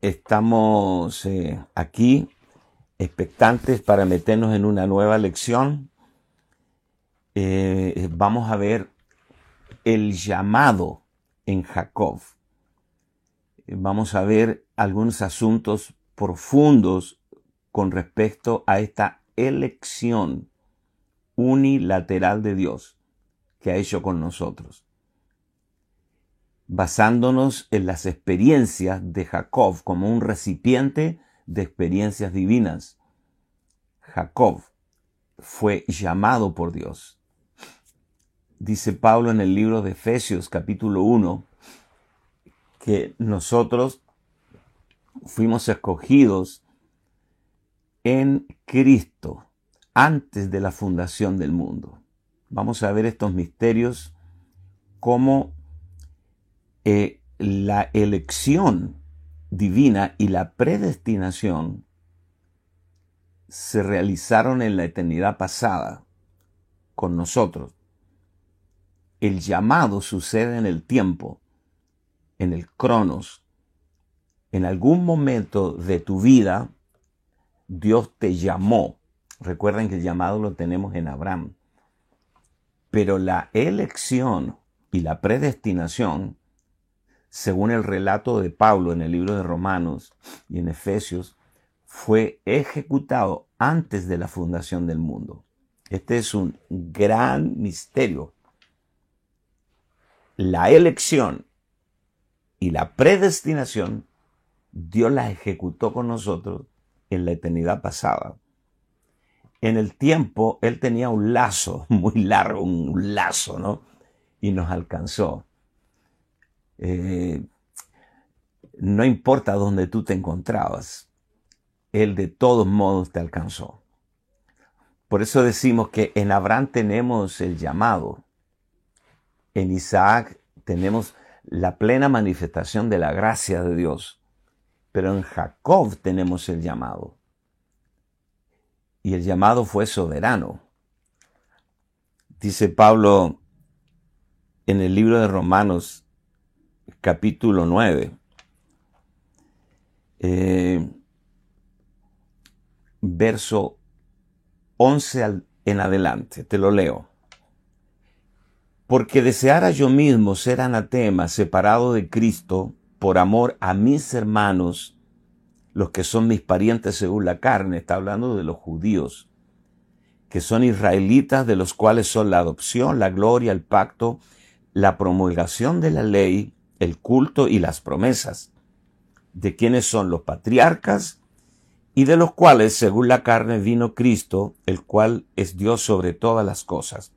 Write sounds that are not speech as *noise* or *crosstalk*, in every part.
estamos eh, aquí expectantes para meternos en una nueva lección. Eh, vamos a ver el llamado en Jacob. Vamos a ver algunos asuntos profundos con respecto a esta elección unilateral de Dios que ha hecho con nosotros basándonos en las experiencias de Jacob como un recipiente de experiencias divinas. Jacob fue llamado por Dios. Dice Pablo en el libro de Efesios capítulo 1 que nosotros fuimos escogidos en Cristo antes de la fundación del mundo. Vamos a ver estos misterios, cómo eh, la elección divina y la predestinación se realizaron en la eternidad pasada con nosotros. El llamado sucede en el tiempo, en el cronos. En algún momento de tu vida, Dios te llamó. Recuerden que el llamado lo tenemos en Abraham. Pero la elección y la predestinación según el relato de Pablo en el libro de Romanos y en Efesios, fue ejecutado antes de la fundación del mundo. Este es un gran misterio. La elección y la predestinación, Dios la ejecutó con nosotros en la eternidad pasada. En el tiempo, Él tenía un lazo *laughs* muy largo, un lazo, ¿no? Y nos alcanzó. Eh, no importa dónde tú te encontrabas, Él de todos modos te alcanzó. Por eso decimos que en Abraham tenemos el llamado, en Isaac tenemos la plena manifestación de la gracia de Dios, pero en Jacob tenemos el llamado. Y el llamado fue soberano. Dice Pablo en el libro de Romanos capítulo 9. Eh, verso 11 en adelante, te lo leo. Porque deseara yo mismo ser anatema, separado de Cristo, por amor a mis hermanos, los que son mis parientes según la carne, está hablando de los judíos, que son israelitas, de los cuales son la adopción, la gloria, el pacto, la promulgación de la ley, el culto y las promesas, de quienes son los patriarcas y de los cuales, según la carne, vino Cristo, el cual es Dios sobre todas las cosas,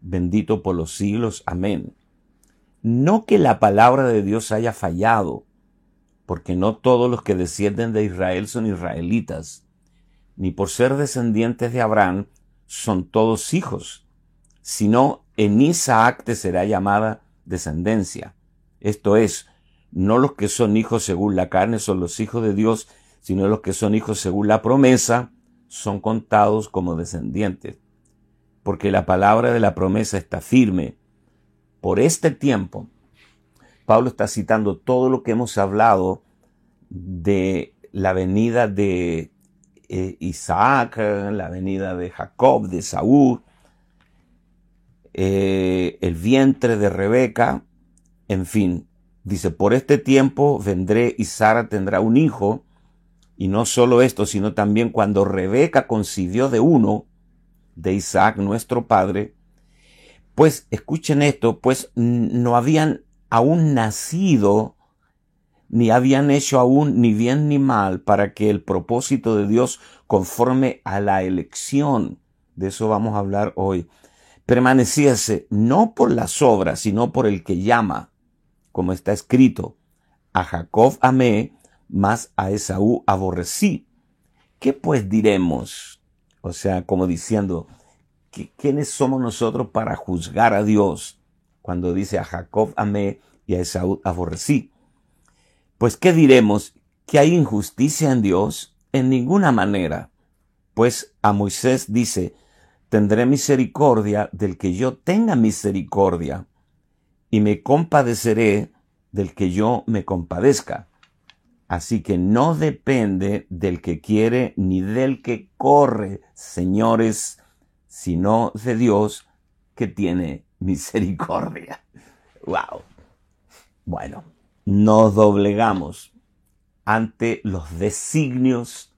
bendito por los siglos. Amén. No que la palabra de Dios haya fallado, porque no todos los que descienden de Israel son israelitas, ni por ser descendientes de Abraham son todos hijos, sino en Isaac te será llamada descendencia. Esto es, no los que son hijos según la carne son los hijos de Dios, sino los que son hijos según la promesa son contados como descendientes. Porque la palabra de la promesa está firme. Por este tiempo, Pablo está citando todo lo que hemos hablado de la venida de eh, Isaac, la venida de Jacob, de Saúl, eh, el vientre de Rebeca, en fin, dice, por este tiempo vendré y Sara tendrá un hijo. Y no solo esto, sino también cuando Rebeca concibió de uno, de Isaac, nuestro padre, pues escuchen esto, pues no habían aún nacido, ni habían hecho aún ni bien ni mal para que el propósito de Dios conforme a la elección, de eso vamos a hablar hoy, permaneciese no por las obras, sino por el que llama como está escrito, a Jacob amé, mas a Esaú aborrecí. ¿Qué pues diremos? O sea, como diciendo, ¿quiénes somos nosotros para juzgar a Dios cuando dice a Jacob amé y a Esaú aborrecí? Pues ¿qué diremos? ¿Que hay injusticia en Dios? En ninguna manera. Pues a Moisés dice, tendré misericordia del que yo tenga misericordia y me compadeceré del que yo me compadezca. Así que no depende del que quiere ni del que corre, señores, sino de Dios que tiene *laughs* misericordia. Wow. Bueno, nos doblegamos ante los designios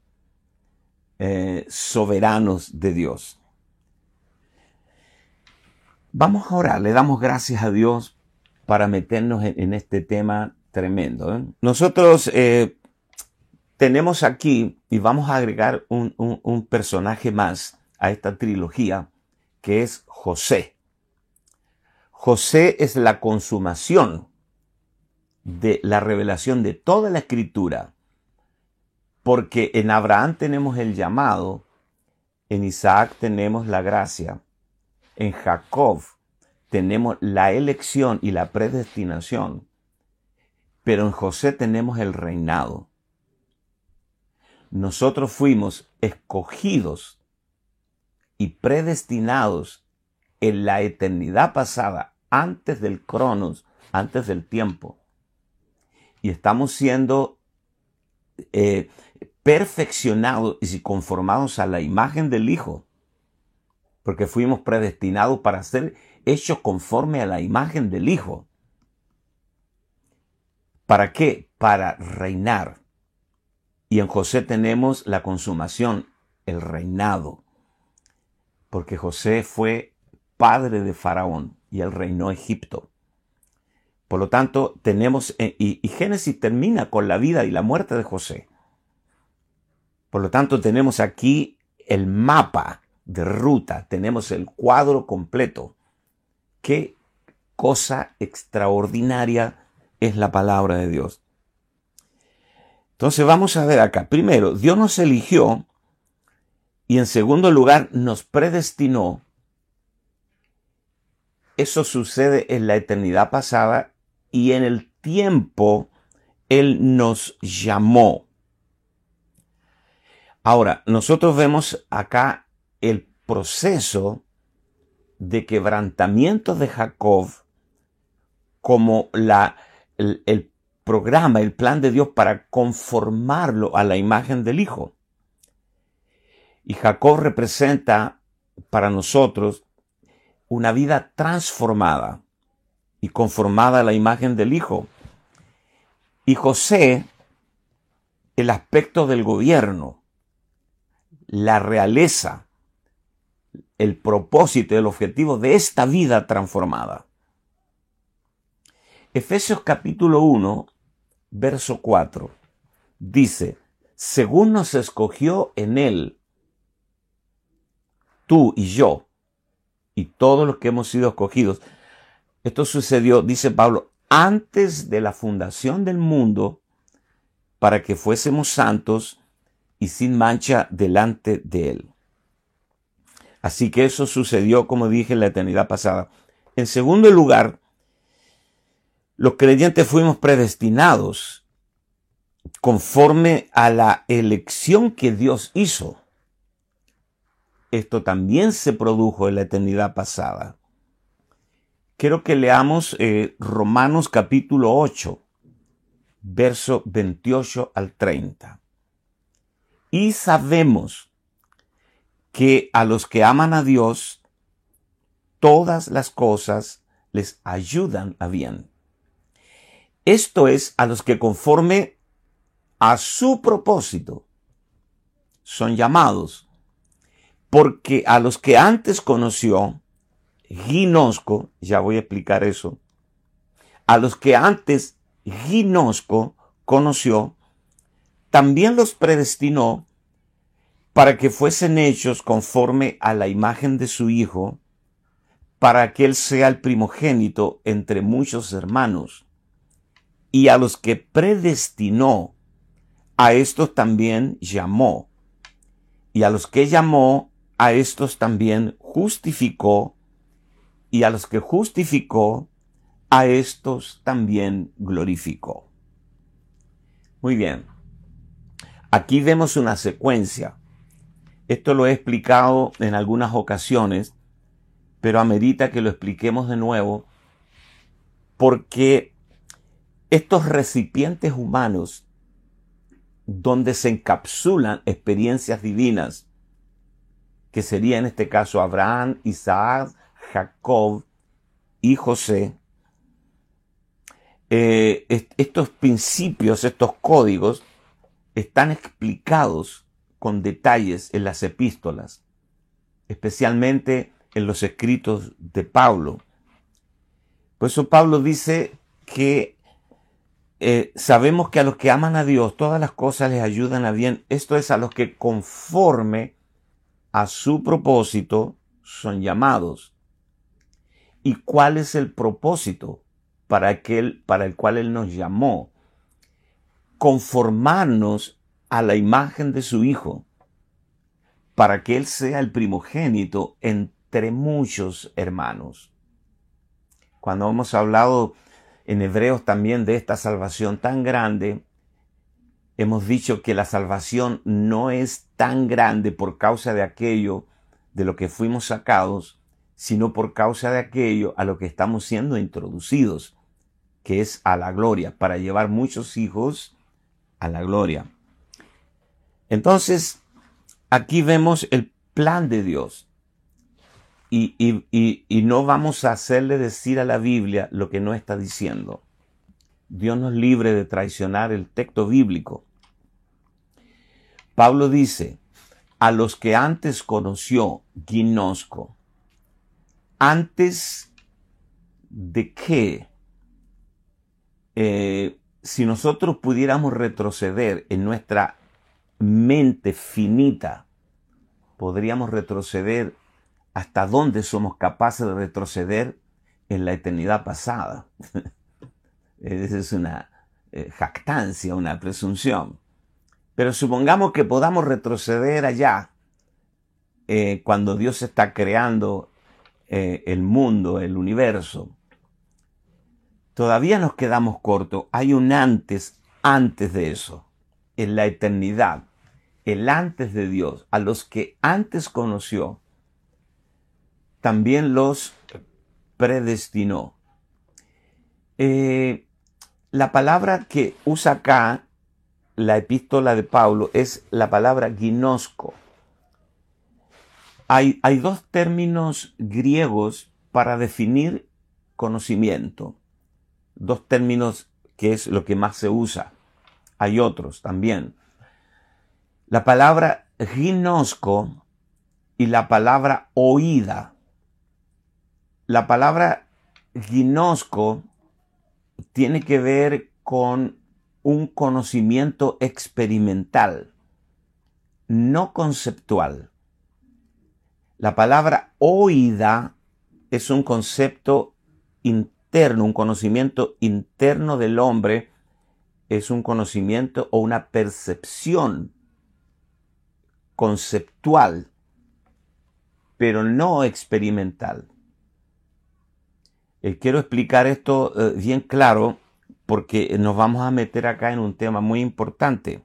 eh, soberanos de Dios. Vamos a orar, le damos gracias a Dios para meternos en, este tema tremendo. ¿eh? Nosotros eh, tenemos aquí, y vamos a agregar un personaje más a esta trilogía, que es José. José es la consumación de la revelación de toda la escritura, porque en Abraham tenemos el llamado, en Isaac tenemos la gracia, en Jacob tenemos la elección y la predestinación, pero en José tenemos el reinado. Nosotros fuimos escogidos y predestinados en la eternidad pasada, antes del cronos, antes del tiempo. Y estamos siendo eh, perfeccionados y conformados a la imagen del Hijo, porque fuimos predestinados para ser hechos conforme a la imagen del Hijo. ¿Para qué? Para reinar. Y en José tenemos la consumación, el reinado. Porque José fue padre de Faraón y él reinó Egipto. Por lo tanto, tenemos, eh, y, Génesis termina con la vida y la muerte de José. Por lo tanto, tenemos aquí el mapa de ruta, tenemos el cuadro completo. Qué cosa extraordinaria es la palabra de Dios. Entonces vamos a ver acá. Primero, Dios nos eligió y en segundo lugar nos predestinó eso sucede en la eternidad pasada y en el tiempo Él nos llamó. Ahora, nosotros vemos acá el proceso de quebrantamiento de Jacob como la, el, el programa, el plan de Dios para conformarlo a la imagen del Hijo. Y Jacob representa para nosotros una vida transformada y conformada a la imagen del Hijo. Y José, el aspecto del gobierno, la realeza, el propósito, el objetivo de esta vida transformada. Efesios capítulo 1, verso 4, dice, según nos escogió en él, tú y yo, y todos los que hemos sido escogidos. Esto sucedió, dice Pablo, antes de la fundación del mundo, para que fuésemos santos y sin mancha delante de Él. Así que eso sucedió, como dije, en la eternidad pasada. En segundo lugar, los creyentes fuimos predestinados conforme a la elección que Dios hizo esto también se produjo en la eternidad pasada. Quiero que leamos eh, Romanos capítulo 8, verso 28 al 30. Y sabemos que a los que aman a Dios, todas las cosas les ayudan a bien. Esto es a los que conforme a su propósito son llamados porque a los que antes conoció, ginosco, ya voy a explicar eso, a los que antes ginosco conoció, también los predestinó para que fuesen hechos conforme a la imagen de su Hijo, para que Él sea el primogénito entre muchos hermanos. Y a los que predestinó, a estos también llamó. Y a los que llamó, a estos también justificó, y a los que justificó, a estos también glorificó. Muy bien. Aquí vemos una secuencia. Esto lo he explicado en algunas ocasiones, pero amerita que lo expliquemos de nuevo, porque estos recipientes humanos donde se encapsulan experiencias divinas, que sería en este caso Abraham, Isaac, Jacob y José. Eh, estos principios, estos códigos, están explicados con detalles en las epístolas, especialmente en los escritos de Pablo. Por eso Pablo dice que eh, sabemos que a los que aman a Dios todas las cosas les ayudan a bien. Esto es a los que conforme a su propósito son llamados. ¿Y cuál es el propósito para, aquel, para el cual Él nos llamó? Conformarnos a la imagen de su Hijo, para que Él sea el primogénito entre muchos hermanos. Cuando hemos hablado en Hebreos también de esta salvación tan grande, hemos dicho que la salvación no es tan grande por causa de aquello de lo que fuimos sacados, sino por causa de aquello a lo que estamos siendo introducidos, que es a la gloria, para llevar muchos hijos a la gloria. Entonces, aquí vemos el plan de Dios. Y, no vamos a hacerle decir a la Biblia lo que no está diciendo. Dios nos libre de traicionar el texto bíblico. Pablo dice, a los que antes conoció, ginosco, antes de que, eh, si nosotros pudiéramos retroceder en nuestra mente finita, podríamos retroceder hasta dónde somos capaces de retroceder en la eternidad pasada. *laughs* Esa es una eh, jactancia, una presunción. Pero supongamos que podamos retroceder allá, eh, cuando Dios está creando eh, el mundo, el universo. Todavía nos quedamos cortos. Hay un antes, antes de eso, en la eternidad. El antes de Dios, a los que antes conoció, también los predestinó. Eh, la palabra que usa acá la epístola de Pablo es la palabra ginosco. Hay, hay dos términos griegos para definir conocimiento. Dos términos que es lo que más se usa. Hay otros también. La palabra ginosco y la palabra oída la palabra ginosco tiene que ver con un conocimiento experimental, no conceptual. La palabra oída es un concepto interno, un conocimiento interno del hombre, es un conocimiento o una percepción conceptual, pero no experimental. Eh, quiero explicar esto eh, bien claro porque nos vamos a meter acá en un tema muy importante.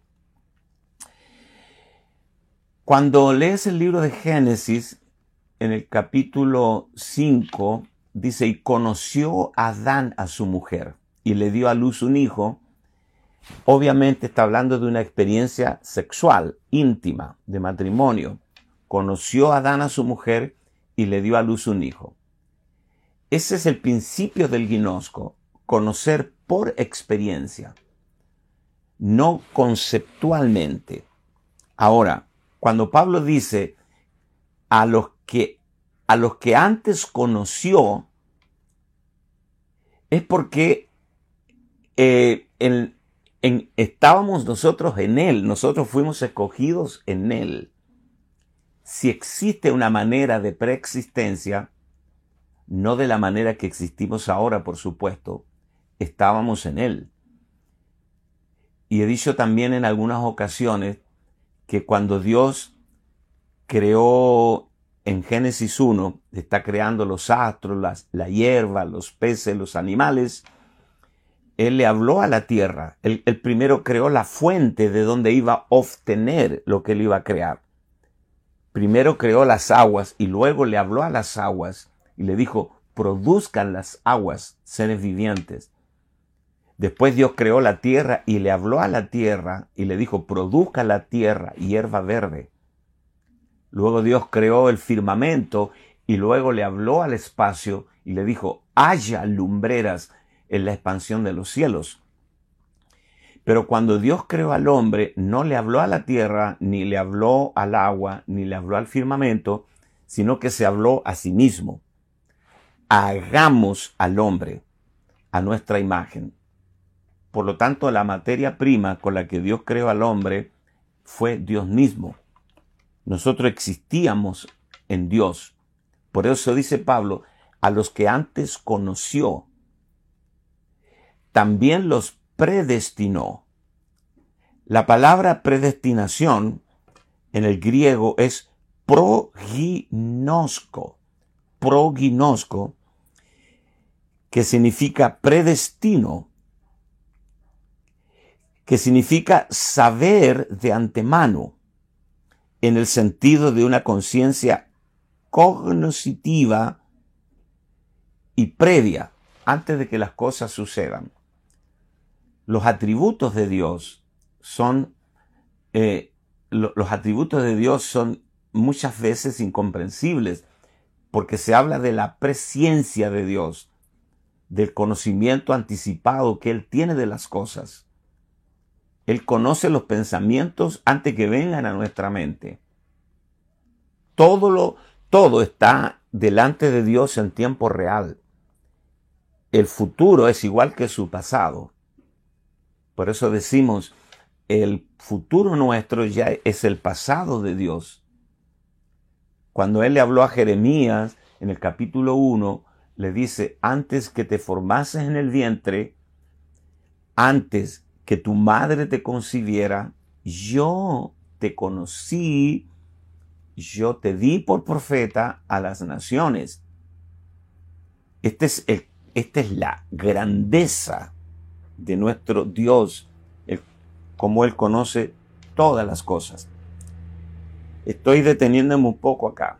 Cuando lees el libro de Génesis, en el capítulo 5, dice, y conoció Adán a su mujer y le dio a luz un hijo, obviamente está hablando de una experiencia sexual, íntima, de matrimonio. Conoció Adán a su mujer y le dio a luz un hijo. Ese es el principio del ginosco, conocer por experiencia, no conceptualmente. Ahora, cuando Pablo dice a los que a los que antes conoció, es porque eh, estábamos nosotros en Él, nosotros fuimos escogidos en Él. Si existe una manera de preexistencia, no de la manera que existimos ahora, por supuesto, estábamos en Él. Y he dicho también en algunas ocasiones que cuando Dios creó en Génesis 1, está creando los astros, la hierba, los peces, los animales, Él le habló a la tierra. Él, primero creó la fuente de donde iba a obtener lo que Él iba a crear. Primero creó las aguas y luego le habló a las aguas y le dijo, produzcan las aguas seres vivientes. Después Dios creó la tierra y le habló a la tierra y le dijo, produzca la tierra hierba verde. Luego Dios creó el firmamento y luego le habló al espacio y le dijo, haya lumbreras en la expansión de los cielos. Pero cuando Dios creó al hombre, no le habló a la tierra, ni le habló al agua, ni le habló al firmamento, sino que se habló a sí mismo. Hagamos al hombre a nuestra imagen. Por lo tanto, la materia prima con la que Dios creó al hombre fue Dios mismo. Nosotros existíamos en Dios. Por eso dice Pablo, a los que antes conoció, también los predestinó. La palabra predestinación en el griego es proginosko, proginosko, que significa predestino, que significa saber de antemano, en el sentido de una conciencia cognoscitiva y previa, antes de que las cosas sucedan. Los atributos de Dios son, eh, los atributos de Dios son muchas veces incomprensibles, porque se habla de la presciencia de Dios, del conocimiento anticipado que Él tiene de las cosas. Él conoce los pensamientos antes que vengan a nuestra mente. Todo lo, todo está delante de Dios en tiempo real. El futuro es igual que su pasado. Por eso decimos, el futuro nuestro ya es el pasado de Dios. Cuando Él le habló a Jeremías en el capítulo 1, le dice, antes que te formases en el vientre, antes que tu madre te concibiera, yo te conocí, yo te di por profeta a las naciones. Este esta es la grandeza de nuestro Dios, como Él conoce todas las cosas. Estoy deteniéndome un poco acá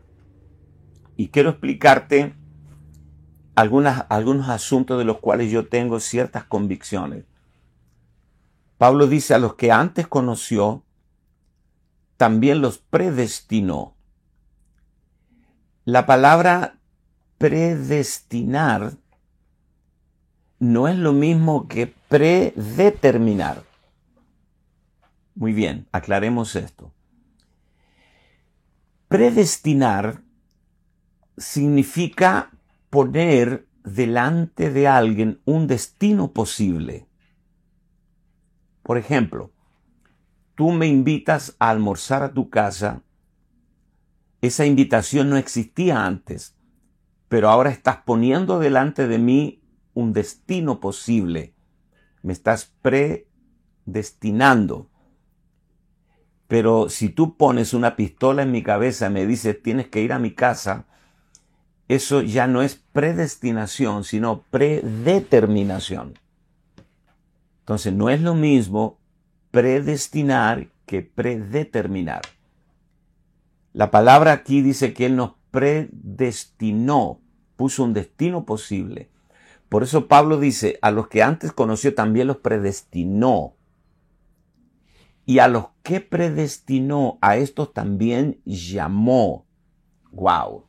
y quiero explicarte algunas, algunos asuntos de los cuales yo tengo ciertas convicciones. Pablo dice a los que antes conoció, también los predestinó. La palabra predestinar no es lo mismo que predeterminar. Muy bien, aclaremos esto. Predestinar significa poner delante de alguien un destino posible. Por ejemplo, tú me invitas a almorzar a tu casa, esa invitación no existía antes, pero ahora estás poniendo delante de mí un destino posible. Me estás predestinando. Pero si tú pones una pistola en mi cabeza y me dices tienes que ir a mi casa, eso ya no es predestinación, sino predeterminación. Entonces no es lo mismo predestinar que predeterminar. La palabra aquí dice que Él nos predestinó, puso un destino posible. Por eso Pablo dice, a los que antes conoció también los predestinó. Y a los que predestinó, a estos también llamó. Wow.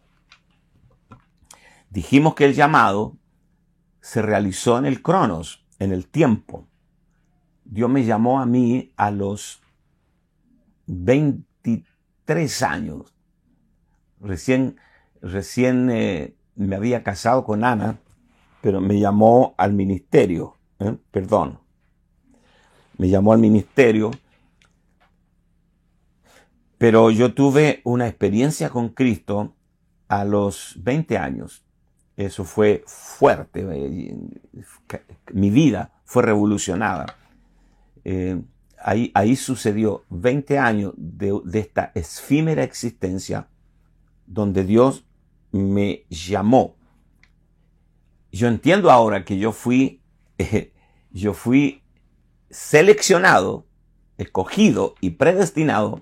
Dijimos que el llamado se realizó en el cronos, en el tiempo. Dios me llamó a mí a los 23 años. Recién, recién eh, me había casado con Ana pero me llamó al ministerio, ¿eh? perdón, me llamó al ministerio, pero yo tuve una experiencia con Cristo a los 20 años. Eso fue fuerte, eh, mi vida fue revolucionada. Eh, ahí, sucedió 20 años de, de esta efímera existencia donde Dios me llamó yo entiendo ahora que yo fui, yo fui seleccionado, escogido y predestinado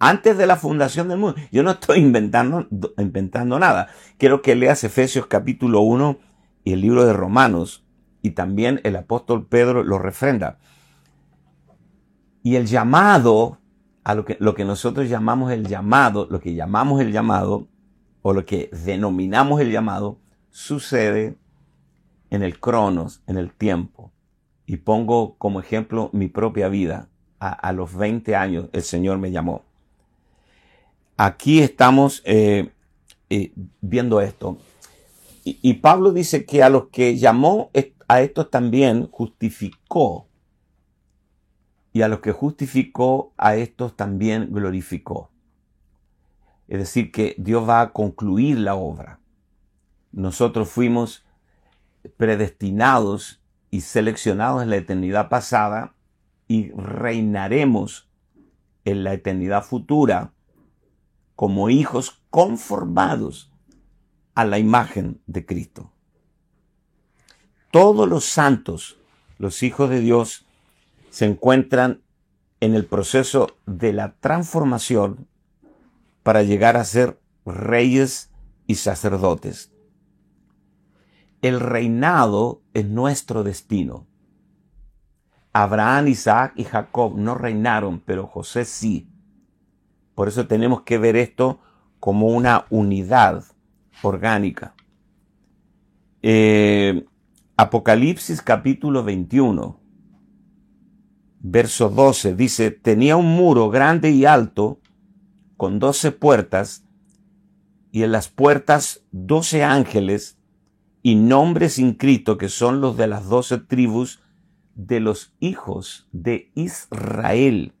antes de la fundación del mundo. Yo no estoy inventando, inventando nada. Quiero que leas Efesios capítulo 1 y el libro de Romanos, y también el apóstol Pedro lo refrenda. Y el llamado, a lo que, lo que nosotros llamamos el llamado, lo que llamamos el llamado, o lo que denominamos el llamado, sucede en el cronos, en el tiempo. Y pongo como ejemplo mi propia vida. A, los 20 años el Señor me llamó. Aquí estamos eh, eh, viendo esto. Y, y Pablo dice que a los que llamó a estos también justificó. Y a los que justificó, a estos también glorificó. Es decir, que Dios va a concluir la obra. Nosotros fuimos predestinados y seleccionados en la eternidad pasada y reinaremos en la eternidad futura como hijos conformados a la imagen de Cristo. Todos los santos, los hijos de Dios, se encuentran en el proceso de la transformación para llegar a ser reyes y sacerdotes. El reinado es nuestro destino. Abraham, Isaac y Jacob no reinaron, pero José sí. Por eso tenemos que ver esto como una unidad orgánica. Eh, Apocalipsis capítulo 21, verso 12 dice, tenía un muro grande y alto con doce puertas y en las puertas doce ángeles y nombres inscritos que son los de las doce tribus de los hijos de Israel.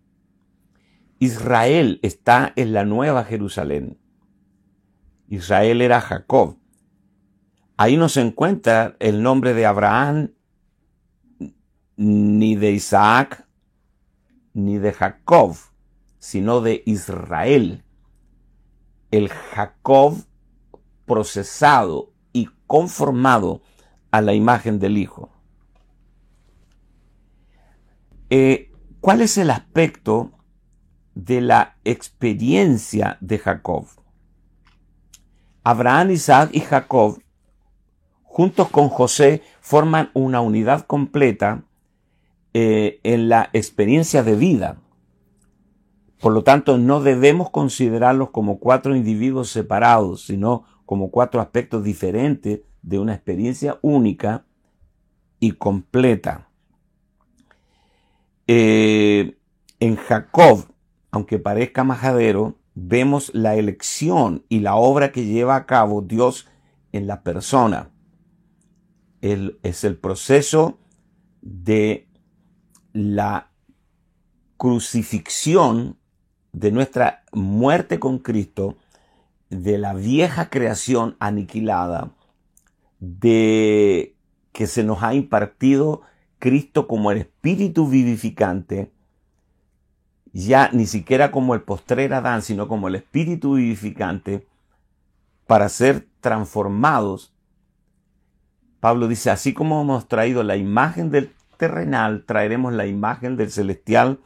Israel está en la nueva Jerusalén. Israel era Jacob. Ahí no se encuentra el nombre de Abraham, ni de Isaac, ni de Jacob, sino de Israel. El Jacob procesado conformado a la imagen del Hijo. Eh, ¿Cuál es el aspecto de la experiencia de Jacob? Abraham, Isaac y Jacob, juntos con José, forman una unidad completa eh, en la experiencia de vida. Por lo tanto, no debemos considerarlos como cuatro individuos separados, sino como cuatro aspectos diferentes de una experiencia única y completa. Eh, en Jacob, aunque parezca majadero, vemos la elección y la obra que lleva a cabo Dios en la persona. es el proceso de la crucifixión de nuestra muerte con Cristo, de la vieja creación aniquilada, de que se nos ha impartido Cristo como el espíritu vivificante, ya ni siquiera como el postrer Adán, sino como el espíritu vivificante, para ser transformados. Pablo dice, así como hemos traído la imagen del terrenal, traeremos la imagen del celestial.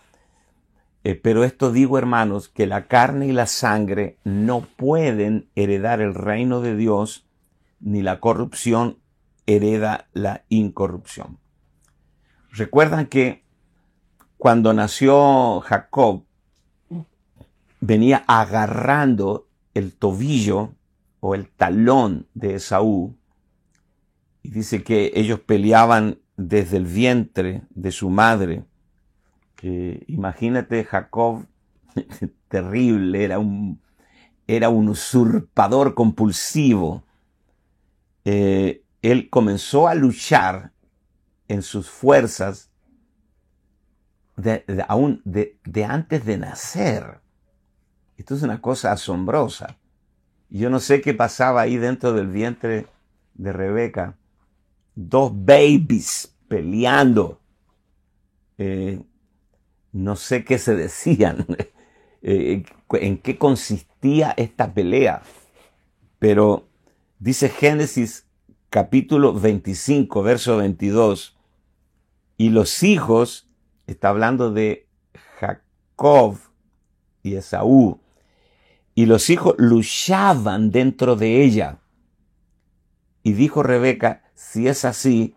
Eh, pero esto digo, hermanos, que la carne y la sangre no pueden heredar el reino de Dios, ni la corrupción hereda la incorrupción. Recuerdan que cuando nació Jacob, venía agarrando el tobillo o el talón de Esaú, y dice que ellos peleaban desde el vientre de su madre. Imagínate Jacob, *laughs* terrible, era un, era un usurpador compulsivo. Eh, él comenzó a luchar en sus fuerzas de, aún de, de, antes de nacer. Esto es una cosa asombrosa. Yo no sé qué pasaba ahí dentro del vientre de Rebeca, dos babies peleando. Eh, no sé qué se decían, *laughs* eh, en qué consistía esta pelea, pero dice Génesis capítulo 25, verso 22, y los hijos, está hablando de Jacob y Esaú, y los hijos luchaban dentro de ella. Y dijo Rebeca, si es así,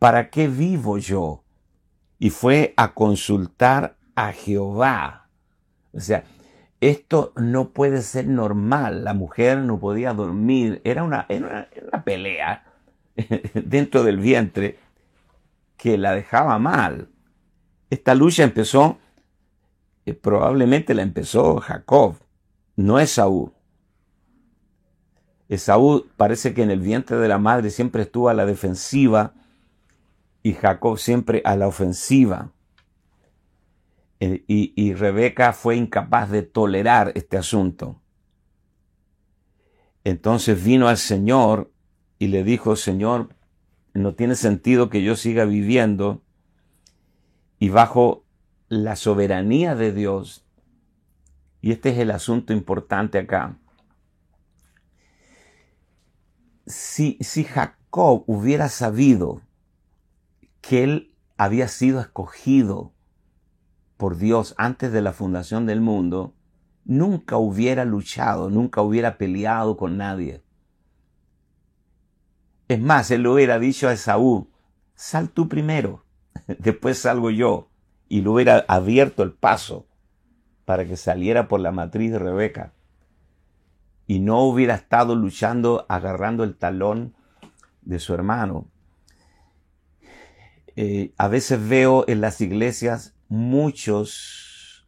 ¿para qué vivo yo? Y fue a consultar a Jehová. O sea, esto no puede ser normal. La mujer no podía dormir. Era una, era una, pelea *laughs* dentro del vientre que la dejaba mal. Esta lucha empezó, eh, probablemente la empezó Jacob, no Esaú. Esaú parece que en el vientre de la madre siempre estuvo a la defensiva y Jacob siempre a la ofensiva. Eh, y, Rebeca fue incapaz de tolerar este asunto. Entonces vino al Señor y le dijo, Señor, no tiene sentido que yo siga viviendo y bajo la soberanía de Dios. Y este es el asunto importante acá. Si, si Jacob hubiera sabido que él había sido escogido por Dios antes de la fundación del mundo, nunca hubiera luchado, nunca hubiera peleado con nadie. Es más, él hubiera dicho a Esaú, sal tú primero, *laughs* después salgo yo, y le hubiera abierto el paso para que saliera por la matriz de Rebeca, y no hubiera estado luchando, agarrando el talón de su hermano. Eh, a veces veo en las iglesias muchos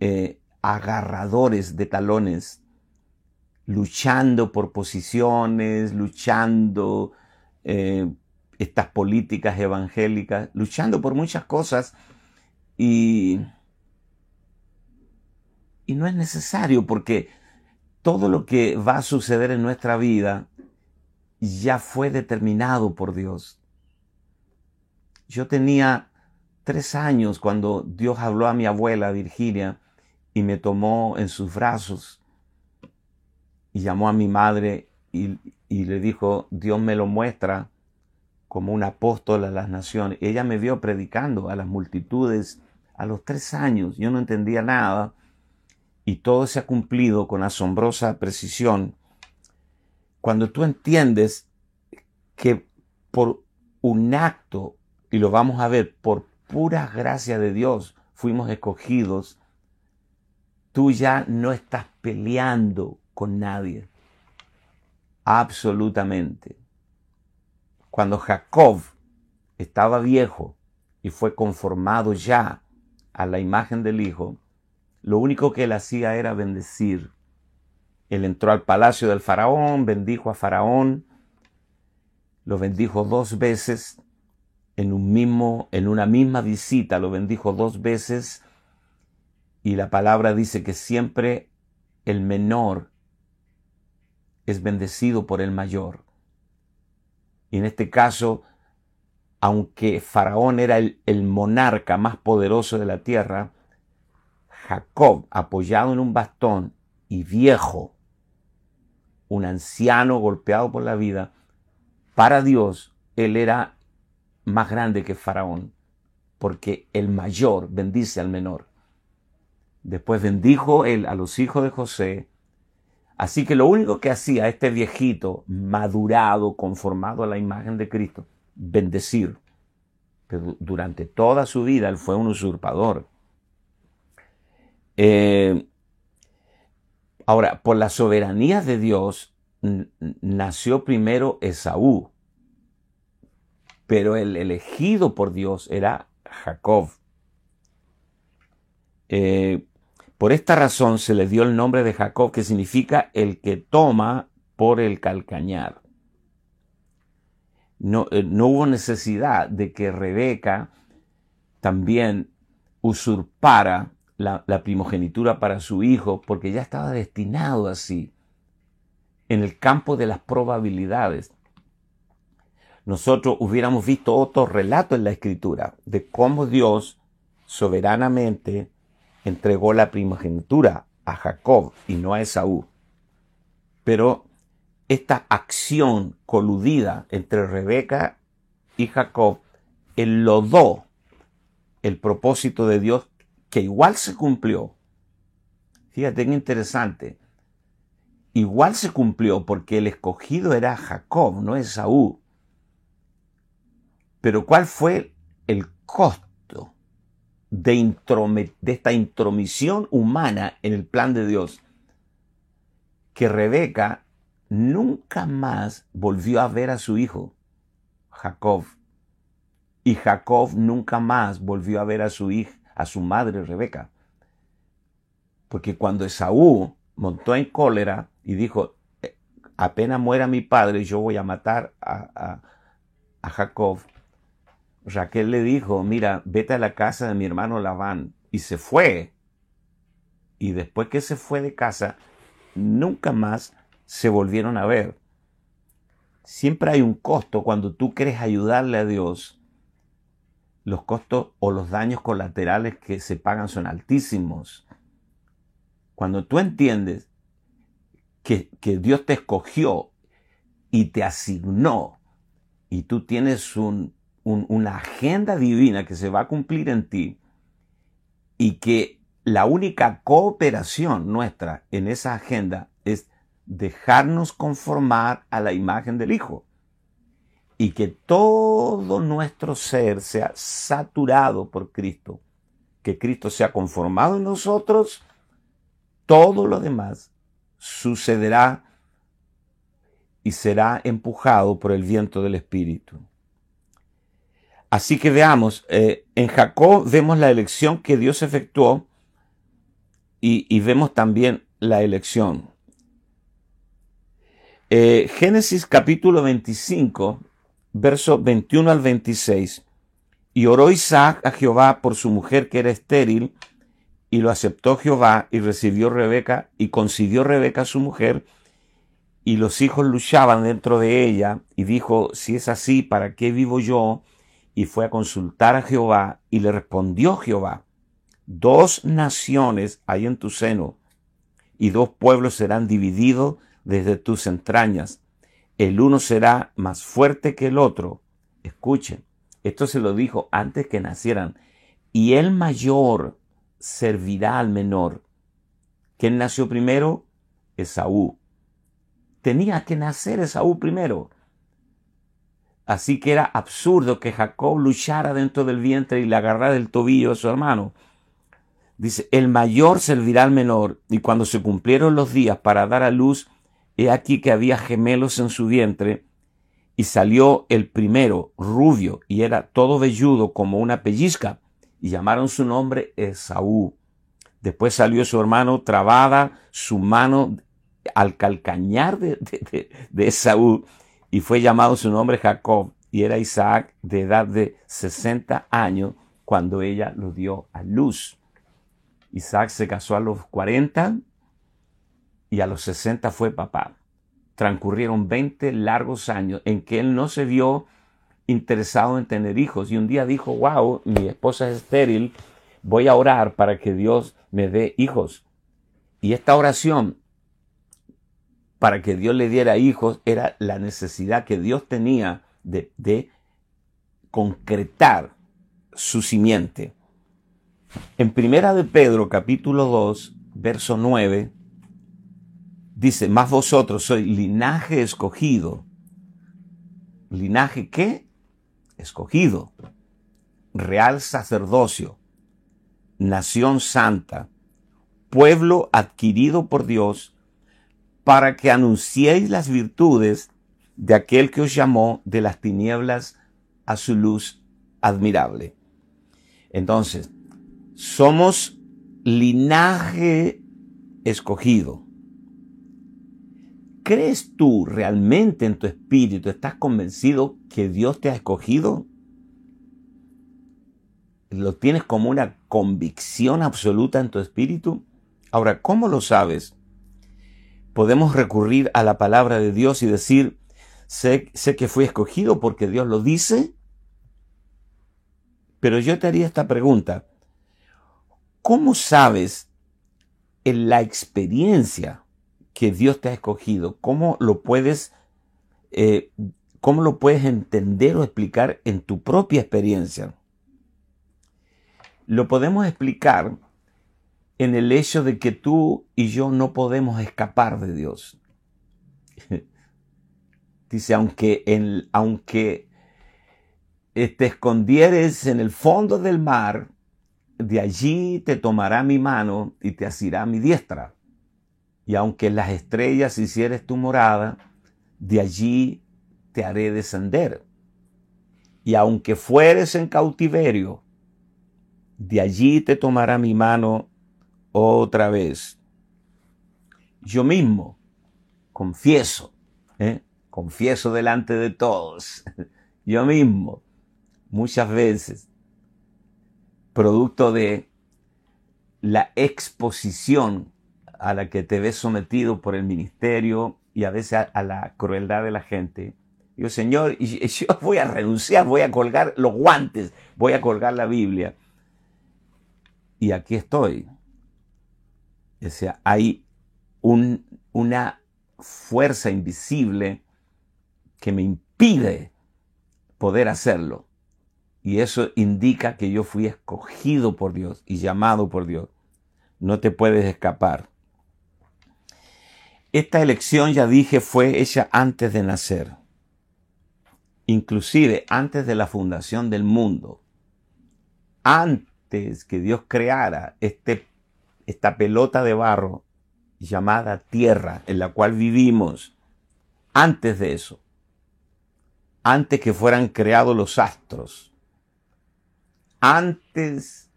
eh, agarradores de talones, luchando por posiciones, luchando eh, estas políticas evangélicas, luchando por muchas cosas y, y no es necesario porque todo lo que va a suceder en nuestra vida ya fue determinado por Dios. Yo tenía tres años cuando Dios habló a mi abuela Virginia y me tomó en sus brazos y llamó a mi madre y, le dijo, Dios me lo muestra como un apóstol a las naciones. Ella me vio predicando a las multitudes a los tres años. Yo no entendía nada y todo se ha cumplido con asombrosa precisión. Cuando tú entiendes que por un acto, y lo vamos a ver, por pura gracia de Dios fuimos escogidos, tú ya no estás peleando con nadie. Absolutamente. Cuando Jacob estaba viejo y fue conformado ya a la imagen del Hijo, lo único que él hacía era bendecir. Él entró al palacio del faraón, bendijo a faraón, lo bendijo dos veces en, un mismo, en una misma visita, lo bendijo dos veces y la palabra dice que siempre el menor es bendecido por el mayor. Y en este caso, aunque Faraón era el, el, monarca más poderoso de la tierra, Jacob, apoyado en un bastón y viejo, un anciano golpeado por la vida, para Dios, él era más grande que Faraón, porque el mayor bendice al menor. Después bendijo él a los hijos de José. Así que lo único que hacía este viejito, madurado, conformado a la imagen de Cristo, bendecir. Pero durante toda su vida él fue un usurpador. Eh, ahora, por la soberanía de Dios, nació primero Esaú, pero el elegido por Dios era Jacob. Eh, por esta razón se le dio el nombre de Jacob, que significa el que toma por el calcañar. No, eh, no hubo necesidad de que Rebeca también usurpara la, la, primogenitura para su hijo, porque ya estaba destinado así. En el campo de las probabilidades, nosotros hubiéramos visto otro relato en la escritura de cómo Dios soberanamente entregó la primogenitura a Jacob y no a Esaú. Pero esta acción coludida entre Rebeca y Jacob enlodó el propósito de Dios que igual se cumplió. Fíjate qué interesante. Igual se cumplió porque el escogido era Jacob, no Esaú. Pero ¿cuál fue el costo de, esta intromisión humana en el plan de Dios? Que Rebeca nunca más volvió a ver a su hijo, Jacob. Y Jacob nunca más volvió a ver a su hija, a su madre Rebeca. Porque cuando Esaú montó en cólera y dijo, eh, apenas muera mi padre, yo voy a matar a Jacob, Raquel le dijo, mira, vete a la casa de mi hermano Labán. Y se fue. Y después que se fue de casa, nunca más se volvieron a ver. Siempre hay un costo cuando tú quieres ayudarle a Dios. Los costos o los daños colaterales que se pagan son altísimos. Cuando tú entiendes que, que Dios te escogió y te asignó y tú tienes un, una agenda divina que se va a cumplir en ti y que la única cooperación nuestra en esa agenda es dejarnos conformar a la imagen del Hijo y que todo nuestro ser sea saturado por Cristo, que Cristo sea conformado en nosotros, todo lo demás sucederá y será empujado por el viento del Espíritu. Así que veamos, eh, en Jacob vemos la elección que Dios efectuó y, vemos también la elección. Eh, Génesis capítulo 25, verso 21 al 26. Y oró Isaac a Jehová por su mujer que era estéril, y lo aceptó Jehová, y recibió Rebeca, y concibió Rebeca a su mujer, y los hijos luchaban dentro de ella, y dijo, si es así, ¿para qué vivo yo? Y fue a consultar a Jehová y le respondió Jehová, dos naciones hay en tu seno y dos pueblos serán divididos desde tus entrañas. El uno será más fuerte que el otro. Escuchen, esto se lo dijo antes que nacieran. Y el mayor servirá al menor. ¿Quién nació primero? Esaú. Tenía que nacer Esaú primero. Así que era absurdo que Jacob luchara dentro del vientre y le agarrara el tobillo a su hermano. Dice, el mayor servirá al menor, y cuando se cumplieron los días para dar a luz, he aquí que había gemelos en su vientre, y salió el primero, rubio, y era todo velludo como una pellizca, y llamaron su nombre Esaú. Después salió su hermano, trabada su mano al calcañar de, de Esaú, y fue llamado su nombre Jacob, y era Isaac de edad de 60 años cuando ella lo dio a luz. Isaac se casó a los 40 y a los 60 fue papá. Transcurrieron 20 largos años en que él no se vio interesado en tener hijos y un día dijo, wow, mi esposa es estéril, voy a orar para que Dios me dé hijos. Y esta oración para que Dios le diera hijos era la necesidad que Dios tenía de, concretar su simiente. En Primera de Pedro capítulo 2, verso 9, dice, más vosotros sois linaje escogido. ¿Linaje qué? Escogido. Real sacerdocio. Nación santa. Pueblo adquirido por Dios para que anunciéis las virtudes de aquel que os llamó de las tinieblas a su luz admirable. Entonces, somos linaje escogido. ¿Crees tú realmente en tu espíritu? ¿Estás convencido que Dios te ha escogido? ¿Lo tienes como una convicción absoluta en tu espíritu? Ahora, ¿cómo lo sabes? Podemos recurrir a la palabra de Dios y decir, sé, sé que fui escogido porque Dios lo dice. Pero yo te haría esta pregunta. ¿Cómo sabes en la experiencia que Dios te ha escogido? ¿Cómo lo puedes, eh, cómo lo puedes entender o explicar en tu propia experiencia? Lo podemos explicar en el hecho de que tú y yo no podemos escapar de Dios. *laughs* Dice, aunque, aunque te escondieres en el fondo del mar, de allí te tomará mi mano y te asirá mi diestra. Y aunque las estrellas hicieres tu morada, de allí te haré descender. Y aunque fueres en cautiverio, de allí te tomará mi mano otra vez. Yo mismo confieso, ¿eh? confieso delante de todos, *laughs* yo mismo, muchas veces, producto de la exposición a la que te ves sometido por el ministerio y a veces a, la crueldad de la gente. Digo, Señor, *laughs* yo voy a renunciar, voy a colgar los guantes, voy a colgar la Biblia. Y aquí estoy. O sea, hay una fuerza invisible que me impide poder hacerlo. Y eso indica que yo fui escogido por Dios y llamado por Dios. No te puedes escapar. Esta elección, ya dije, fue hecha antes de nacer. Inclusive antes de la fundación del mundo. Antes que Dios creara este, esta pelota de barro llamada tierra en la cual vivimos. Antes de eso. Antes que fueran creados los astros. Antes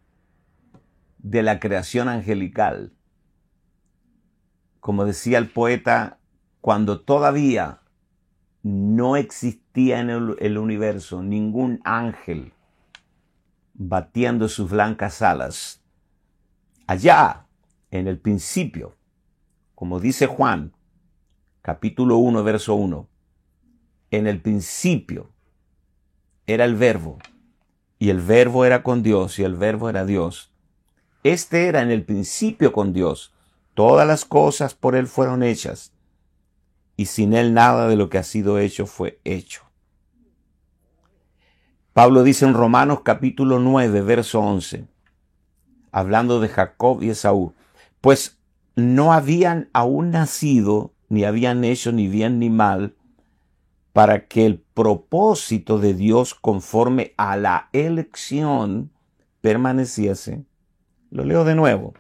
de la creación angelical como decía el poeta, cuando todavía no existía en el, universo ningún ángel batiendo sus blancas alas, allá en el principio, como dice Juan, capítulo 1, verso 1, en el principio era el verbo, y el verbo era con Dios, y el verbo era Dios. Este era en el principio con Dios. Todas las cosas por Él fueron hechas, y sin Él nada de lo que ha sido hecho fue hecho. Pablo dice en Romanos capítulo 9, verso 11, hablando de Jacob y Esaú, pues no habían aún nacido, ni habían hecho ni bien ni mal, para que el propósito de Dios conforme a la elección permaneciese. Lo leo de nuevo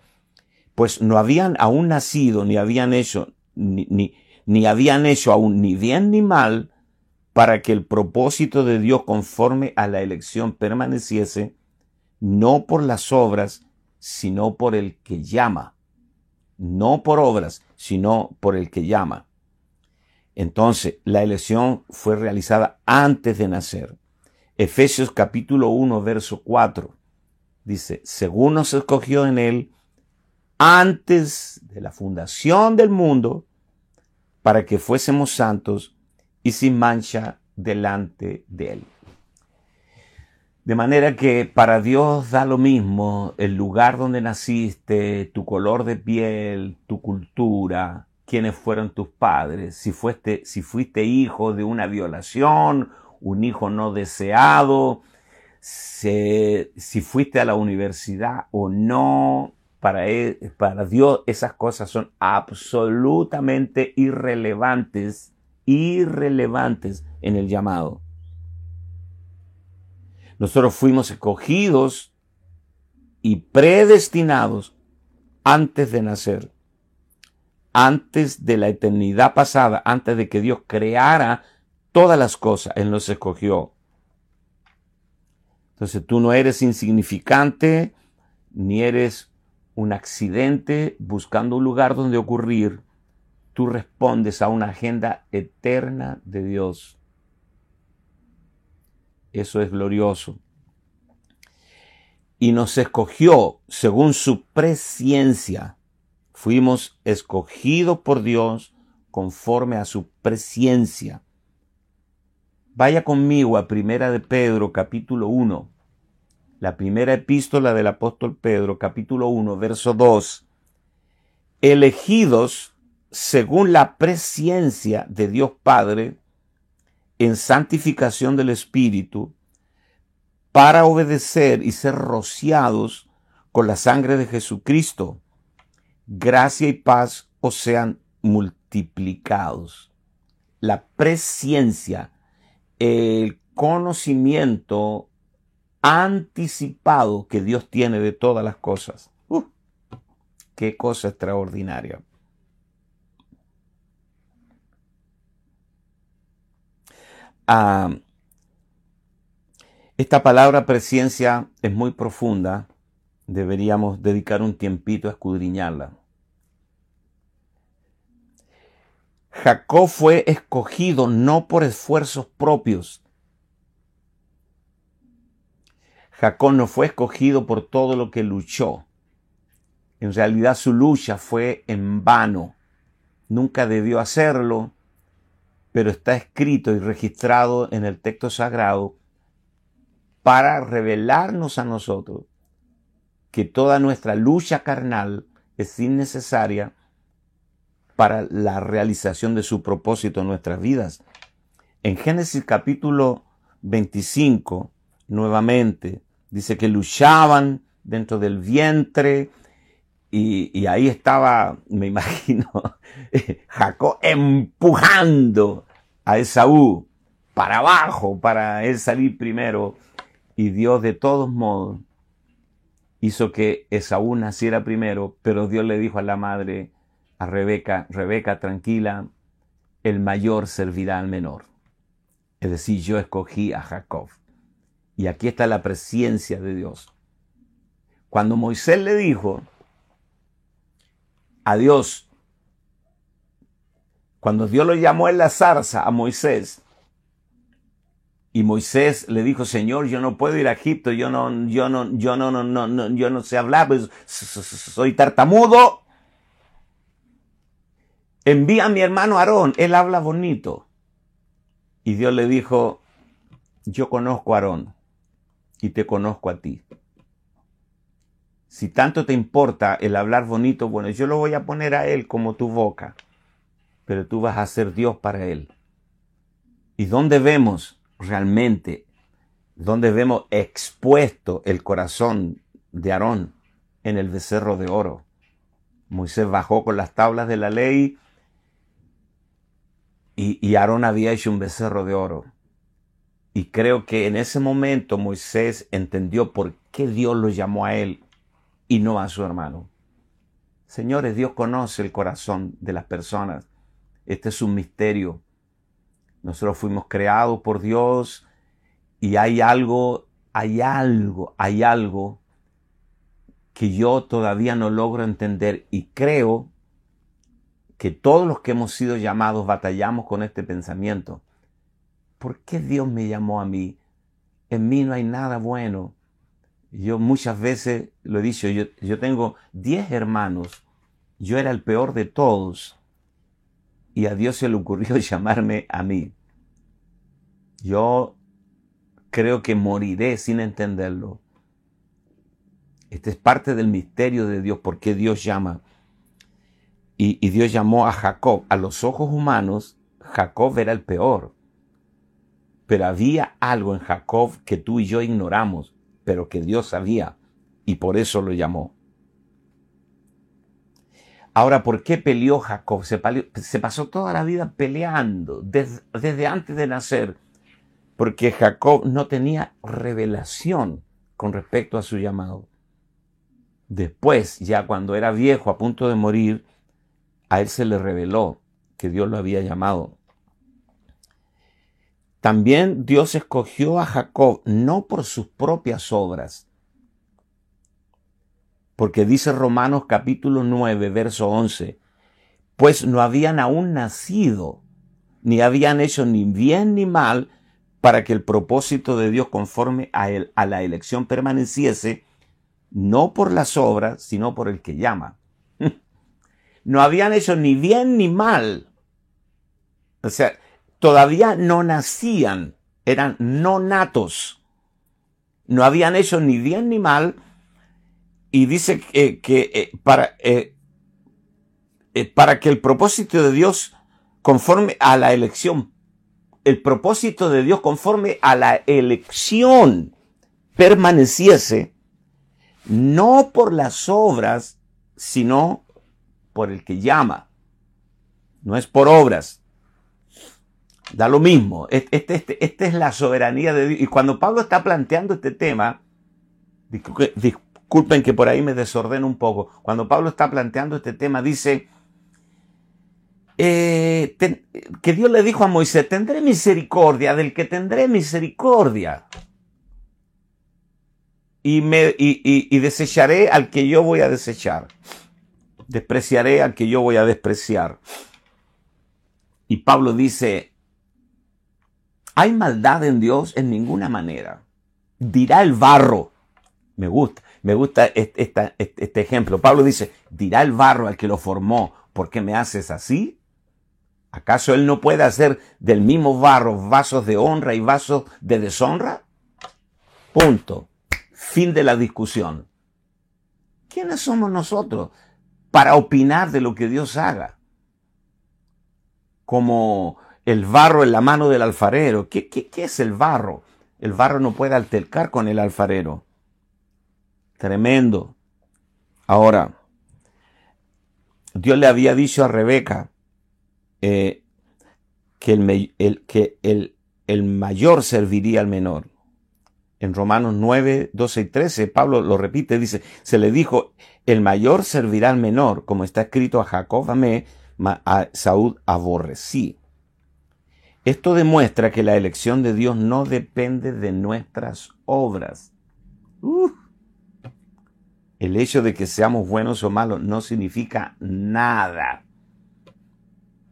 pues no habían aún nacido, ni habían hecho, ni, ni, ni habían hecho aún ni bien ni mal, para que el propósito de Dios conforme a la elección permaneciese, no por las obras, sino por el que llama. No por obras, sino por el que llama. Entonces, la elección fue realizada antes de nacer. Efesios capítulo 1, verso 4 dice, según nos escogió en él antes de la fundación del mundo, para que fuésemos santos y sin mancha delante de Él. De manera que para Dios da lo mismo el lugar donde naciste, tu color de piel, tu cultura, quiénes fueron tus padres, si fuiste, si fuiste hijo de una violación, un hijo no deseado, si fuiste a la universidad o no, para, él, para Dios esas cosas son absolutamente irrelevantes, irrelevantes en el llamado. Nosotros fuimos escogidos y predestinados antes de nacer, antes de la eternidad pasada, antes de que Dios creara todas las cosas, Él nos escogió. Entonces tú no eres insignificante, ni eres un accidente buscando un lugar donde ocurrir, tú respondes a una agenda eterna de Dios. Eso es glorioso. Y nos escogió según su presciencia. Fuimos escogidos por Dios conforme a su presciencia. Vaya conmigo a Primera de Pedro capítulo 1 la primera epístola del apóstol Pedro, capítulo 1, verso 2, elegidos según la presciencia de Dios Padre en santificación del Espíritu, para obedecer y ser rociados con la sangre de Jesucristo. Gracia y paz os sean multiplicados. La presciencia, el conocimiento anticipado que Dios tiene de todas las cosas. Uh, qué cosa extraordinaria. Esta palabra presencia es muy profunda. Deberíamos dedicar un tiempito a escudriñarla. Jacob fue escogido no por esfuerzos propios. Jacob no fue escogido por todo lo que luchó. En realidad su lucha fue en vano. Nunca debió hacerlo, pero está escrito y registrado en el texto sagrado para revelarnos a nosotros que toda nuestra lucha carnal es innecesaria para la realización de su propósito en nuestras vidas. En Génesis capítulo 25, nuevamente, dice que luchaban dentro del vientre y, ahí estaba, me *laughs* imagino, Jacob empujando a Esaú para abajo para él salir primero y Dios de todos modos hizo que Esaú naciera primero, pero Dios le dijo a la madre, a Rebeca, Rebeca, tranquila, el mayor servirá al menor. Es decir, yo escogí a Jacob. Y aquí está la presencia de Dios. Cuando Moisés le dijo a Dios, cuando Dios lo llamó en la zarza a Moisés, y Moisés le dijo, Señor, yo no puedo ir a Egipto, yo no, yo no, yo no, no, no, no yo no sé hablar, pues, soy tartamudo envía a mi hermano Aarón, él habla bonito. Y Dios le dijo, yo conozco a Aarón y te conozco a ti. Si tanto te importa el hablar bonito, bueno, yo lo voy a poner a él como tu boca, pero tú vas a ser Dios para él. ¿Y dónde vemos realmente, dónde vemos expuesto el corazón de Aarón? En el becerro de oro. Moisés bajó con las tablas de la ley y, Aarón había hecho un becerro de oro. Y creo que en ese momento Moisés entendió por qué Dios lo llamó a él y no a su hermano. Señores, Dios conoce el corazón de las personas. Este es un misterio. Nosotros fuimos creados por Dios y hay algo, hay algo, hay algo que yo todavía no logro entender y creo que todos los que hemos sido llamados batallamos con este pensamiento. ¿Por qué Dios me llamó a mí? En mí no hay nada bueno. Yo muchas veces lo he dicho, yo, tengo 10 hermanos, yo era el peor de todos y a Dios se le ocurrió *laughs* llamarme a mí. Yo creo que moriré sin entenderlo. Este es parte del misterio de Dios, por qué Dios llama y, Dios llamó a Jacob. A los ojos humanos, Jacob era el peor. Pero había algo en Jacob que tú y yo ignoramos, pero que Dios sabía y por eso lo llamó. Ahora, ¿por qué peleó Jacob? Se, pasó toda la vida peleando desde antes de nacer, porque Jacob no tenía revelación con respecto a su llamado. Después, ya cuando era viejo, a punto de morir, a él se le reveló que Dios lo había llamado. También Dios escogió a Jacob no por sus propias obras, porque dice Romanos capítulo 9, verso 11, pues no habían aún nacido, ni habían hecho ni bien ni mal, para que el propósito de Dios conforme a, él, a la elección permaneciese, no por las obras, sino por el que llama *laughs* no habían hecho ni bien ni mal. O sea, todavía no nacían, eran no natos. No habían hecho ni bien ni mal. Y dice que, eh, eh, eh, para que el propósito de Dios conforme a la elección, el propósito de Dios conforme a la elección permaneciese, no por las obras, sino por el que llama. No es por obras. Da lo mismo. Esta este, este, es la soberanía de Dios. Y cuando Pablo está planteando este tema, disculpen que por ahí me desordeno un poco. Cuando Pablo está planteando este tema, dice eh, que Dios le dijo a Moisés, tendré misericordia del que tendré misericordia. Y, me, y desecharé al que yo voy a desechar. Despreciaré al que yo voy a despreciar. Y Pablo dice, ¿hay maldad en Dios? En ninguna manera. Dirá el barro. Me gusta, me gusta este, este, ejemplo. Pablo dice, dirá el barro al que lo formó, ¿por qué me haces así? ¿Acaso él no puede hacer del mismo barro vasos de honra y vasos de deshonra? Punto. Fin de la discusión. ¿Quiénes somos nosotros para opinar de lo que Dios haga? como el barro en la mano del alfarero. ¿Qué, es el barro? El barro no puede altercar con el alfarero. Tremendo. Ahora, Dios le había dicho a Rebeca eh, que, el, mayor serviría al menor. En Romanos 9, 12 y 13, Pablo lo repite, dice, se le dijo, el mayor servirá al menor, como está escrito a Jacob a Saúl aborrecí. Esto demuestra que la elección de Dios no depende de nuestras obras. El hecho de que seamos buenos o malos no significa nada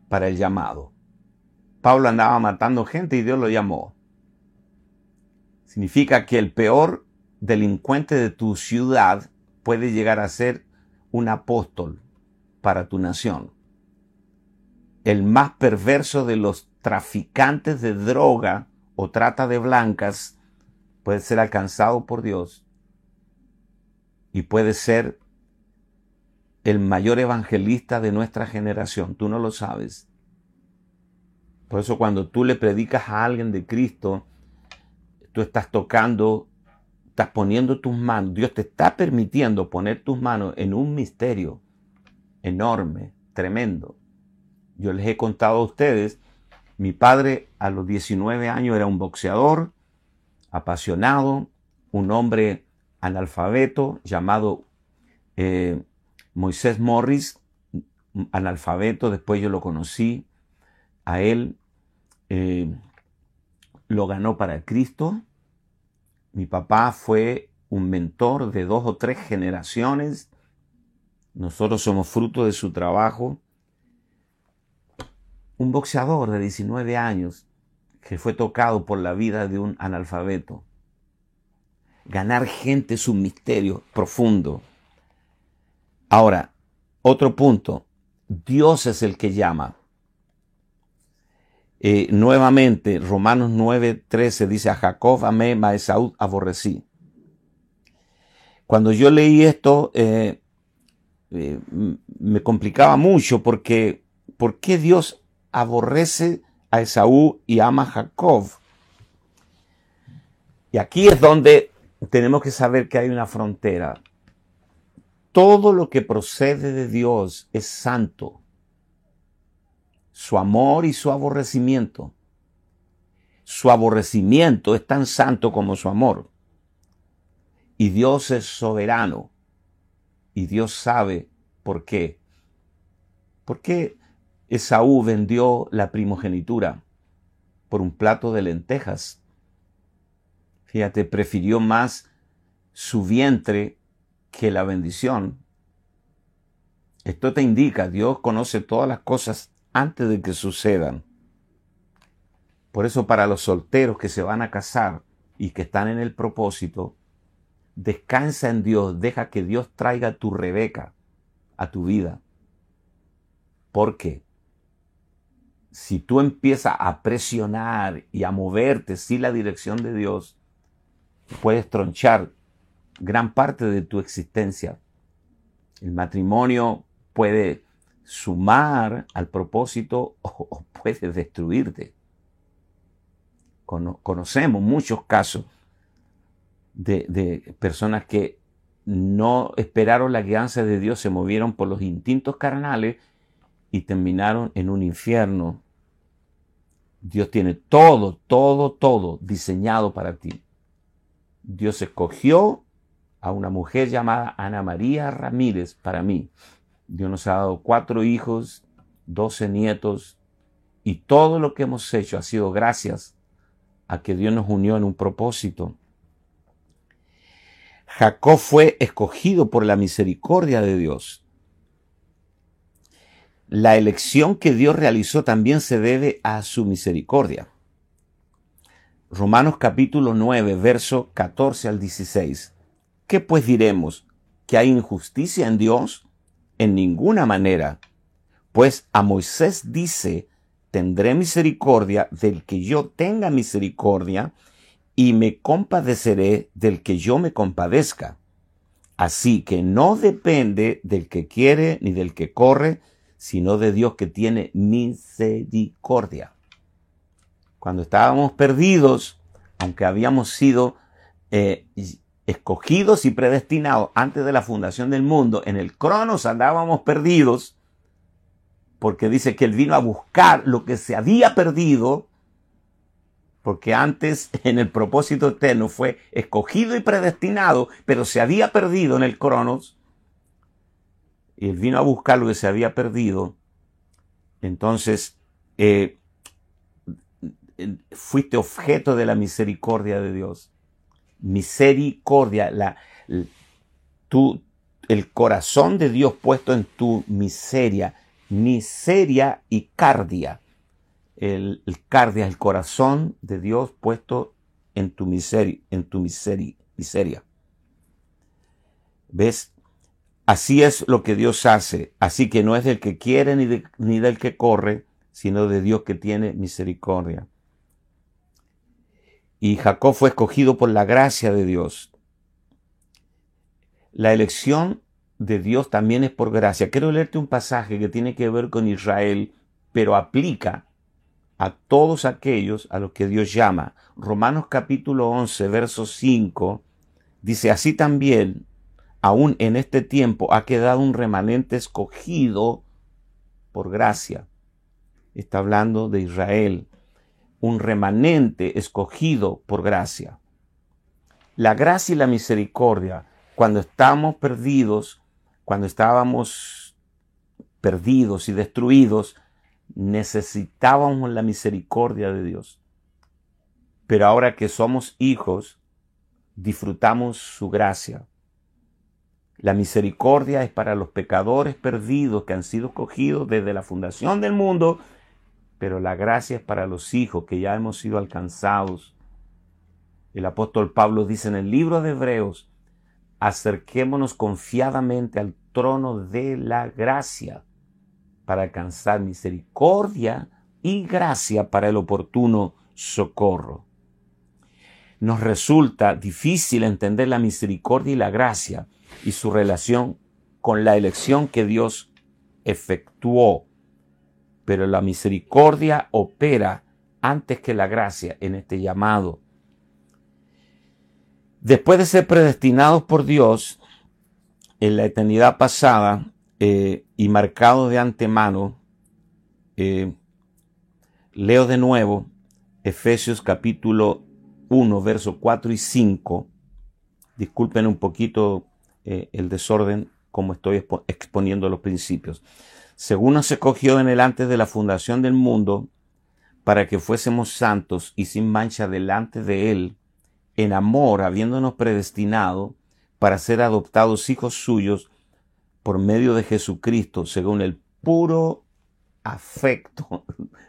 para el llamado. Pablo andaba matando gente y Dios lo llamó. Significa que el peor delincuente de tu ciudad puede llegar a ser un apóstol para tu nación el más perverso de los traficantes de droga o trata de blancas puede ser alcanzado por Dios y puede ser el mayor evangelista de nuestra generación. Tú no lo sabes. Por eso cuando tú le predicas a alguien de Cristo, tú estás tocando, estás poniendo tus manos, Dios te está permitiendo poner tus manos en un misterio enorme, tremendo. Yo les he contado a ustedes, mi padre a los 19 años era un boxeador, apasionado, un hombre analfabeto llamado eh, Moisés Morris, analfabeto, después yo lo conocí, a él eh, lo ganó para Cristo. Mi papá fue un mentor de dos o tres generaciones. Nosotros somos fruto de su trabajo un boxeador de 19 años que fue tocado por la vida de un analfabeto. Ganar gente es un misterio profundo. Ahora, otro punto, Dios es el que llama. Eh, nuevamente, Romanos 9:13 dice, a Jacob amé, a Esaú aborrecí. Cuando yo leí esto, eh, eh, me complicaba mucho porque, ¿por qué Dios aborrece a Esaú y ama a Jacob. Y aquí es donde tenemos que saber que hay una frontera. Todo lo que procede de Dios es santo. Su amor y su aborrecimiento. Su aborrecimiento es tan santo como su amor. Y Dios es soberano. Y Dios sabe por qué. ¿Por qué Esaú vendió la primogenitura por un plato de lentejas. Fíjate, prefirió más su vientre que la bendición. Esto te indica, Dios conoce todas las cosas antes de que sucedan. Por eso para los solteros que se van a casar y que están en el propósito, descansa en Dios, deja que Dios traiga tu Rebeca a tu vida. ¿Por qué? Si tú empiezas a presionar y a moverte sin la dirección de Dios, puedes tronchar gran parte de tu existencia. El matrimonio puede sumar al propósito o, puede destruirte. conocemos muchos casos de, de personas que no esperaron la guianza de Dios, se movieron por los instintos carnales y terminaron en un infierno Dios tiene todo, todo, todo diseñado para ti. Dios escogió a una mujer llamada Ana María Ramírez para mí. Dios nos ha dado cuatro hijos, doce nietos, y todo lo que hemos hecho ha sido gracias a que Dios nos unió en un propósito. Jacob fue escogido por la misericordia de Dios. La elección que Dios realizó también se debe a su misericordia. Romanos capítulo 9, verso 14 al 16. ¿Qué pues diremos? ¿Que hay injusticia en Dios? En ninguna manera. Pues a Moisés dice, tendré misericordia del que yo tenga misericordia, y me compadeceré del que yo me compadezca. Así que no depende del que quiere ni del que corre, sino de Dios que tiene misericordia. Cuando estábamos perdidos, aunque habíamos sido eh, escogidos y predestinados antes de la fundación del mundo, en el cronos andábamos perdidos, porque dice que Él vino a buscar lo que se había perdido, porque antes en el propósito eterno fue escogido y predestinado, pero se había perdido en el cronos, él vino a buscar lo que se había perdido, entonces eh, fuiste objeto de la misericordia de Dios. Misericordia, la, tu, el corazón de Dios puesto en tu miseria, miseria y cardia. El, el cardia, el corazón de Dios puesto en tu miseria, en tu miseria, miseria. ¿Ves? Así es lo que Dios hace. Así que no es del que quiere ni, ni del que corre, sino de Dios que tiene misericordia. Y Jacob fue escogido por la gracia de Dios. La elección de Dios también es por gracia. Quiero leerte un pasaje que tiene que ver con Israel, pero aplica a todos aquellos a los que Dios llama. Romanos capítulo 11, verso 5, dice, así también aún en este tiempo ha quedado un remanente escogido por gracia. Está hablando de Israel, un remanente escogido por gracia. La gracia y la misericordia, cuando estamos perdidos, cuando estábamos perdidos y destruidos, necesitábamos la misericordia de Dios. Pero ahora que somos hijos, disfrutamos su gracia. La misericordia es para los pecadores perdidos que han sido cogidos desde la fundación del mundo, pero la gracia es para los hijos que ya hemos sido alcanzados. El apóstol Pablo dice en el libro de Hebreos, acerquémonos confiadamente al trono de la gracia para alcanzar misericordia y gracia para el oportuno socorro. Nos resulta difícil entender la misericordia y la gracia y su relación con la elección que Dios efectuó. Pero la misericordia opera antes que la gracia en este llamado. Después de ser predestinados por Dios en la eternidad pasada eh, y marcado de antemano, eh, leo de nuevo Efesios capítulo 1, versos 4 y 5. Disculpen un poquito eh, el desorden como estoy exponiendo los principios. Según nos escogió en el antes de la fundación del mundo, para que fuésemos santos y sin mancha delante de Él, en amor, habiéndonos predestinado para ser adoptados hijos suyos por medio de Jesucristo, según el puro afecto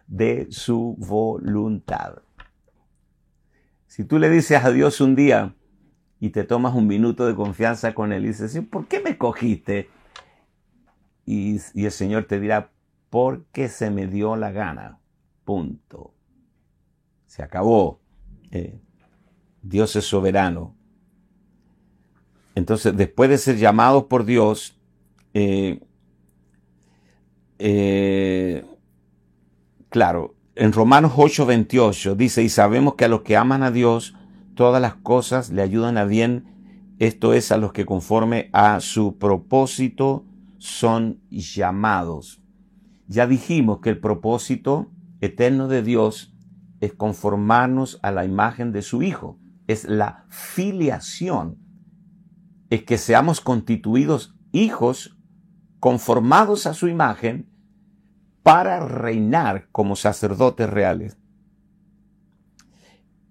de su voluntad. Si tú le dices a Dios un día, y te tomas un minuto de confianza con Él y dices, ¿por qué me cogiste? Y, el Señor te dirá, porque se me dio la gana. Punto. Se acabó. Eh, Dios es soberano. Entonces, después de ser llamados por Dios, eh, eh, claro, en Romanos 8:28 dice, y sabemos que a los que aman a Dios, todas las cosas le ayudan a bien, esto es a los que conforme a su propósito son llamados. Ya dijimos que el propósito eterno de Dios es conformarnos a la imagen de su Hijo. Es la filiación. Es que seamos constituidos hijos conformados a su imagen para reinar como sacerdotes reales.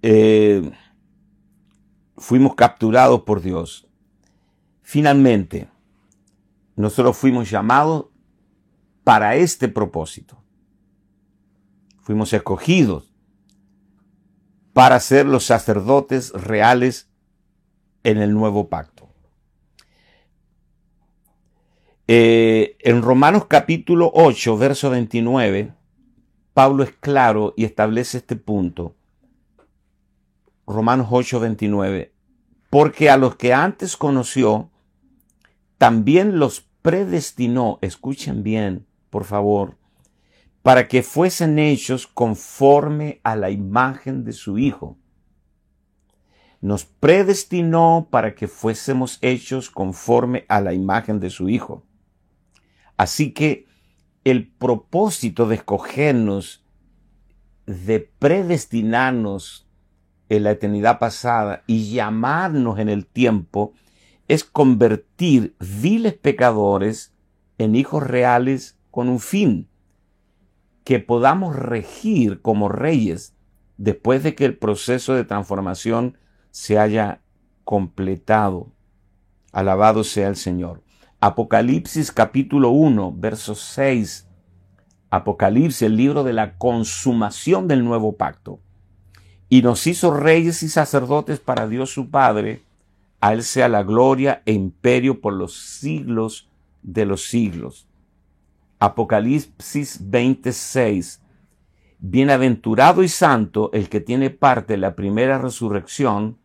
Eh, fuimos capturados por Dios. Finalmente, nosotros fuimos llamados para este propósito. Fuimos escogidos para ser los sacerdotes reales en el nuevo pacto. Eh, en Romanos capítulo 8, verso 29, Pablo es claro y establece este punto. Romanos 8, 29. Porque a los que antes conoció, también los predestinó, escuchen bien, por favor, para que fuesen hechos conforme a la imagen de su Hijo. Nos predestinó para que fuésemos hechos conforme a la imagen de su Hijo. Así que el propósito de escogernos, de predestinarnos en la eternidad pasada y llamarnos en el tiempo, es convertir viles pecadores en hijos reales con un fin, que podamos regir como reyes después de que el proceso de transformación se haya completado. Alabado sea el Señor. Apocalipsis capítulo 1, verso 6. Apocalipsis, el libro de la consumación del nuevo pacto. Y nos hizo reyes y sacerdotes para Dios su Padre. A Él sea la gloria e imperio por los siglos de los siglos. Apocalipsis 26. Bienaventurado y santo el que tiene parte en la primera resurrección,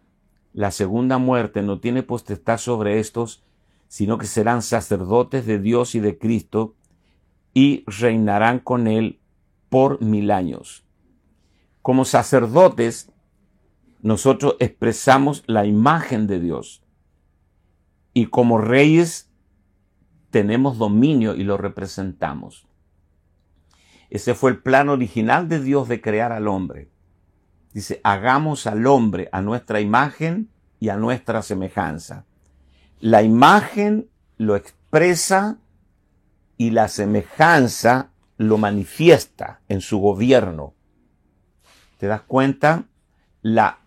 la segunda muerte no tiene potestad sobre estos, sino que serán sacerdotes de Dios y de Cristo y reinarán con Él por mil años. Como sacerdotes, nosotros expresamos la imagen de Dios y como reyes tenemos dominio y lo representamos. Ese fue el plan original de Dios de crear al hombre. Dice, hagamos al hombre a nuestra imagen y a nuestra semejanza. La imagen lo expresa y la semejanza lo manifiesta en su gobierno. ¿Te das cuenta? La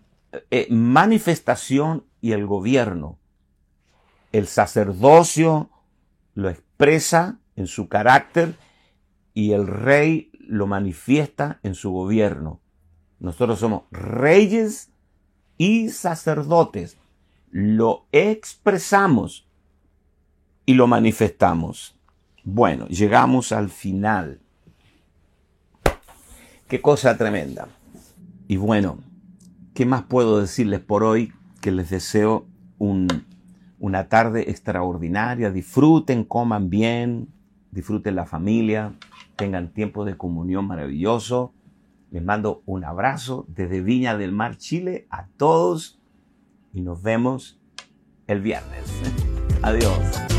eh, manifestación y el gobierno. El sacerdocio lo expresa en su carácter y el rey lo manifiesta en su gobierno. Nosotros somos reyes y sacerdotes lo expresamos y lo manifestamos. Bueno, llegamos al final. Qué cosa tremenda. Y bueno, ¿qué más puedo decirles por hoy? Que les deseo una tarde extraordinaria. Disfruten, coman bien, disfruten la familia, tengan tiempo de comunión maravilloso. Les mando un abrazo desde Viña del Mar, Chile, a todos y nos vemos el viernes. *laughs* Adiós.